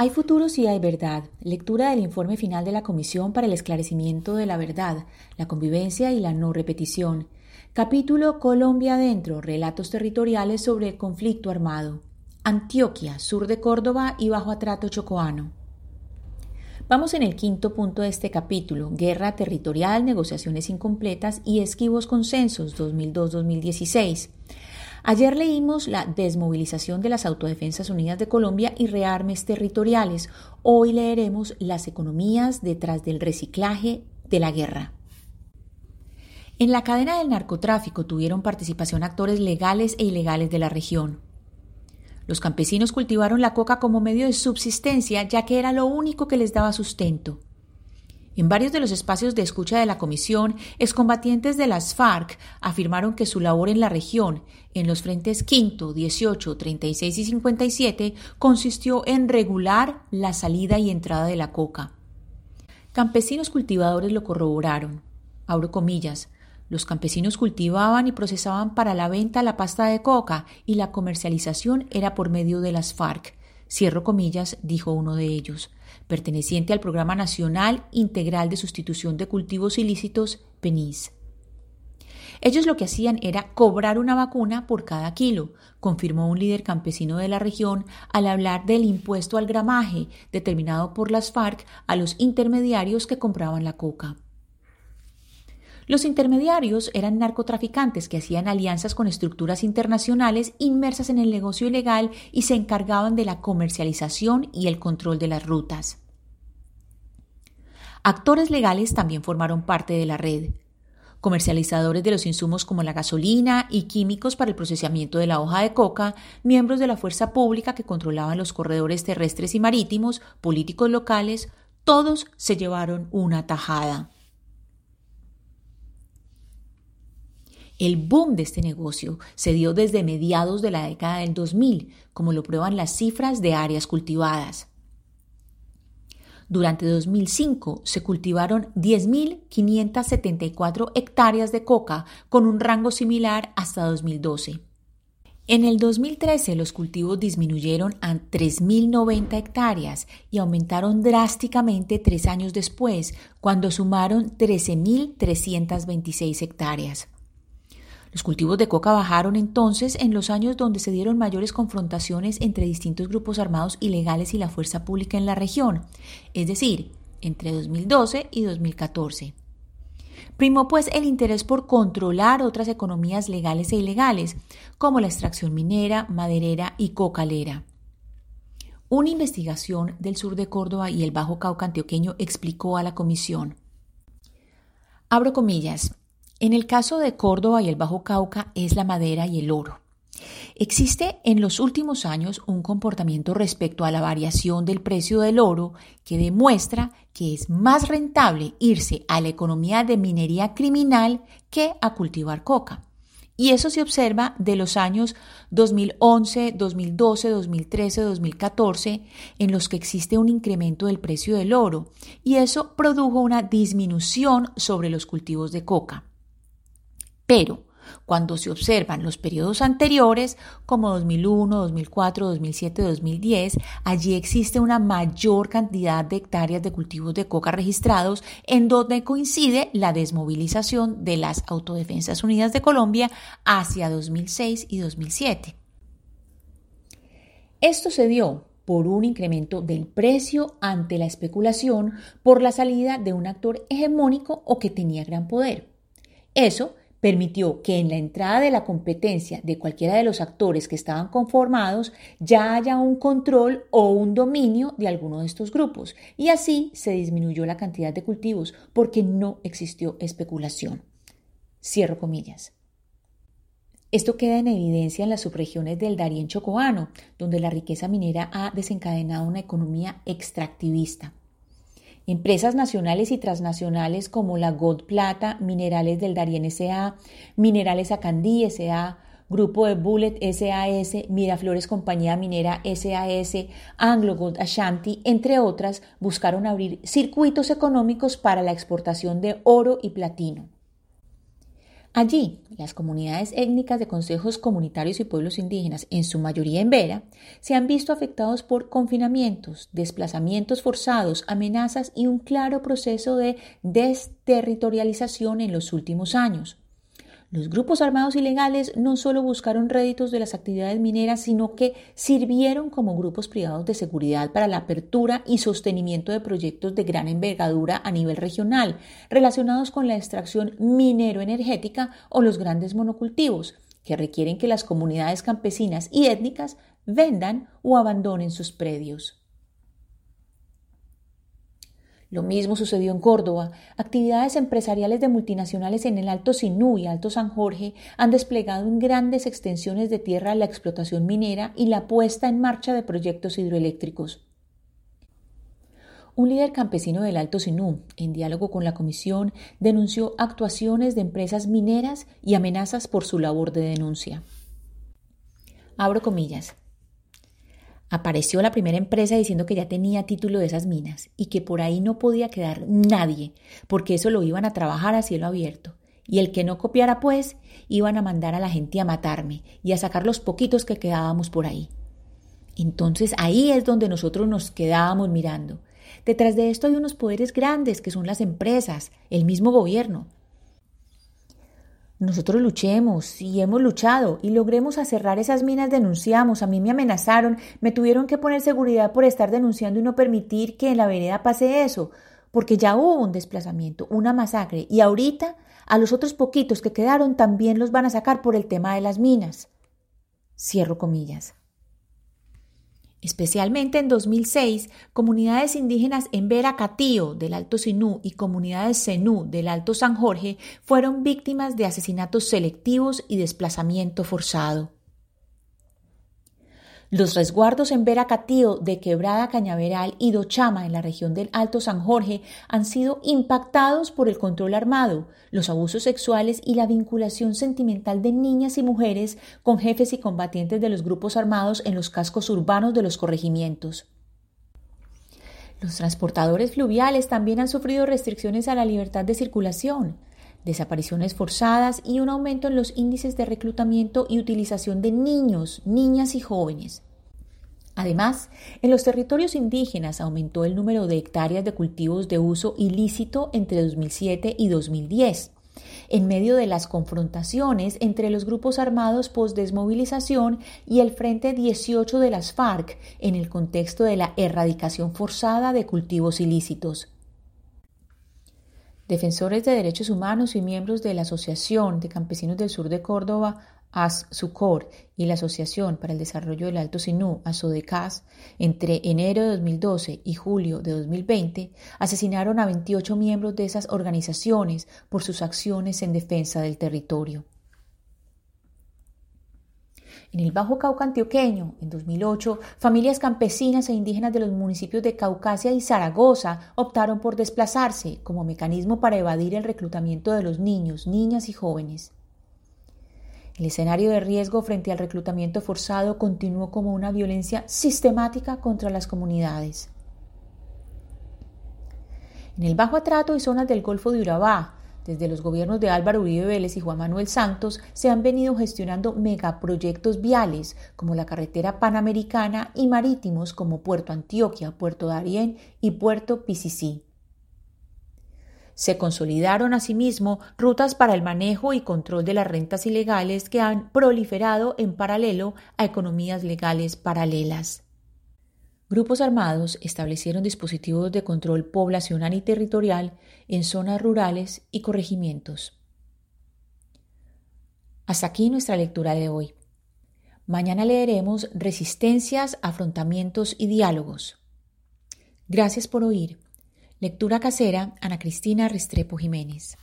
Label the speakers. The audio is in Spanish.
Speaker 1: Hay futuro si hay verdad. Lectura del informe final de la Comisión para el Esclarecimiento de la Verdad, la Convivencia y la No Repetición. Capítulo Colombia Adentro. Relatos territoriales sobre el conflicto armado. Antioquia, sur de Córdoba y bajo atrato chocoano. Vamos en el quinto punto de este capítulo, Guerra Territorial, Negociaciones Incompletas y Esquivos Consensos 2002-2016. Ayer leímos la desmovilización de las Autodefensas Unidas de Colombia y rearmes territoriales. Hoy leeremos las economías detrás del reciclaje de la guerra. En la cadena del narcotráfico tuvieron participación actores legales e ilegales de la región. Los campesinos cultivaron la coca como medio de subsistencia ya que era lo único que les daba sustento. En varios de los espacios de escucha de la comisión, excombatientes de las FARC afirmaron que su labor en la región, en los frentes quinto, 18, 36 y 57, consistió en regular la salida y entrada de la coca. Campesinos cultivadores lo corroboraron. Abro comillas. Los campesinos cultivaban y procesaban para la venta la pasta de coca y la comercialización era por medio de las FARC. Cierro comillas, dijo uno de ellos perteneciente al Programa Nacional Integral de Sustitución de Cultivos Ilícitos, PENIS. Ellos lo que hacían era cobrar una vacuna por cada kilo, confirmó un líder campesino de la región al hablar del impuesto al gramaje determinado por las FARC a los intermediarios que compraban la coca. Los intermediarios eran narcotraficantes que hacían alianzas con estructuras internacionales inmersas en el negocio ilegal y se encargaban de la comercialización y el control de las rutas. Actores legales también formaron parte de la red. Comercializadores de los insumos como la gasolina y químicos para el procesamiento de la hoja de coca, miembros de la fuerza pública que controlaban los corredores terrestres y marítimos, políticos locales, todos se llevaron una tajada. El boom de este negocio se dio desde mediados de la década del 2000, como lo prueban las cifras de áreas cultivadas. Durante 2005 se cultivaron 10.574 hectáreas de coca, con un rango similar hasta 2012. En el 2013 los cultivos disminuyeron a 3.090 hectáreas y aumentaron drásticamente tres años después, cuando sumaron 13.326 hectáreas. Los cultivos de coca bajaron entonces en los años donde se dieron mayores confrontaciones entre distintos grupos armados ilegales y la fuerza pública en la región, es decir, entre 2012 y 2014. Primó pues el interés por controlar otras economías legales e ilegales, como la extracción minera, maderera y cocalera. Una investigación del sur de Córdoba y el Bajo Cauca antioqueño explicó a la comisión. Abro comillas. En el caso de Córdoba y el Bajo Cauca es la madera y el oro. Existe en los últimos años un comportamiento respecto a la variación del precio del oro que demuestra que es más rentable irse a la economía de minería criminal que a cultivar coca. Y eso se observa de los años 2011, 2012, 2013, 2014, en los que existe un incremento del precio del oro, y eso produjo una disminución sobre los cultivos de coca. Pero cuando se observan los periodos anteriores, como 2001, 2004, 2007, 2010, allí existe una mayor cantidad de hectáreas de cultivos de coca registrados, en donde coincide la desmovilización de las Autodefensas Unidas de Colombia hacia 2006 y 2007. Esto se dio por un incremento del precio ante la especulación por la salida de un actor hegemónico o que tenía gran poder. Eso permitió que en la entrada de la competencia de cualquiera de los actores que estaban conformados ya haya un control o un dominio de alguno de estos grupos y así se disminuyó la cantidad de cultivos porque no existió especulación. Cierro comillas. Esto queda en evidencia en las subregiones del Darién Chocoano, donde la riqueza minera ha desencadenado una economía extractivista. Empresas nacionales y transnacionales como la Gold Plata, Minerales del Darien S.A., Minerales Acandí S.A., Grupo de Bullet SAS, Miraflores Compañía Minera SAS, Anglo Gold Ashanti, entre otras, buscaron abrir circuitos económicos para la exportación de oro y platino. Allí, las comunidades étnicas de consejos comunitarios y pueblos indígenas, en su mayoría en Vera, se han visto afectados por confinamientos, desplazamientos forzados, amenazas y un claro proceso de desterritorialización en los últimos años. Los grupos armados ilegales no solo buscaron réditos de las actividades mineras, sino que sirvieron como grupos privados de seguridad para la apertura y sostenimiento de proyectos de gran envergadura a nivel regional, relacionados con la extracción minero-energética o los grandes monocultivos, que requieren que las comunidades campesinas y étnicas vendan o abandonen sus predios. Lo mismo sucedió en Córdoba. Actividades empresariales de multinacionales en el Alto Sinú y Alto San Jorge han desplegado en grandes extensiones de tierra la explotación minera y la puesta en marcha de proyectos hidroeléctricos. Un líder campesino del Alto Sinú, en diálogo con la comisión, denunció actuaciones de empresas mineras y amenazas por su labor de denuncia. Abro comillas. Apareció la primera empresa diciendo que ya tenía título de esas minas y que por ahí no podía quedar nadie, porque eso lo iban a trabajar a cielo abierto. Y el que no copiara, pues, iban a mandar a la gente a matarme y a sacar los poquitos que quedábamos por ahí. Entonces ahí es donde nosotros nos quedábamos mirando. Detrás de esto hay unos poderes grandes que son las empresas, el mismo gobierno, nosotros luchemos y hemos luchado y logremos cerrar esas minas, denunciamos, a mí me amenazaron, me tuvieron que poner seguridad por estar denunciando y no permitir que en la vereda pase eso, porque ya hubo un desplazamiento, una masacre y ahorita a los otros poquitos que quedaron también los van a sacar por el tema de las minas. Cierro comillas. Especialmente en 2006, comunidades indígenas en Vera Catío del Alto Sinú y comunidades Zenú del Alto San Jorge fueron víctimas de asesinatos selectivos y desplazamiento forzado. Los resguardos en Veracatío de Quebrada Cañaveral y Dochama en la región del Alto San Jorge han sido impactados por el control armado, los abusos sexuales y la vinculación sentimental de niñas y mujeres con jefes y combatientes de los grupos armados en los cascos urbanos de los corregimientos. Los transportadores fluviales también han sufrido restricciones a la libertad de circulación desapariciones forzadas y un aumento en los índices de reclutamiento y utilización de niños, niñas y jóvenes. Además, en los territorios indígenas aumentó el número de hectáreas de cultivos de uso ilícito entre 2007 y 2010, en medio de las confrontaciones entre los grupos armados post-desmovilización y el Frente 18 de las FARC en el contexto de la erradicación forzada de cultivos ilícitos. Defensores de derechos humanos y miembros de la Asociación de Campesinos del Sur de Córdoba, ASSUCOR, y la Asociación para el Desarrollo del Alto Sinú, ASODECAS, entre enero de 2012 y julio de 2020, asesinaron a 28 miembros de esas organizaciones por sus acciones en defensa del territorio. En el Bajo Cauca antioqueño, en 2008, familias campesinas e indígenas de los municipios de Caucasia y Zaragoza optaron por desplazarse como mecanismo para evadir el reclutamiento de los niños, niñas y jóvenes. El escenario de riesgo frente al reclutamiento forzado continuó como una violencia sistemática contra las comunidades. En el Bajo Atrato y zonas del Golfo de Urabá, desde los gobiernos de Álvaro Uribe Vélez y Juan Manuel Santos se han venido gestionando megaproyectos viales como la carretera panamericana y marítimos como Puerto Antioquia, Puerto Darién y Puerto Picicí. Se consolidaron asimismo rutas para el manejo y control de las rentas ilegales que han proliferado en paralelo a economías legales paralelas. Grupos armados establecieron dispositivos de control poblacional y territorial en zonas rurales y corregimientos. Hasta aquí nuestra lectura de hoy. Mañana leeremos Resistencias, Afrontamientos y Diálogos. Gracias por oír. Lectura casera, Ana Cristina Restrepo Jiménez.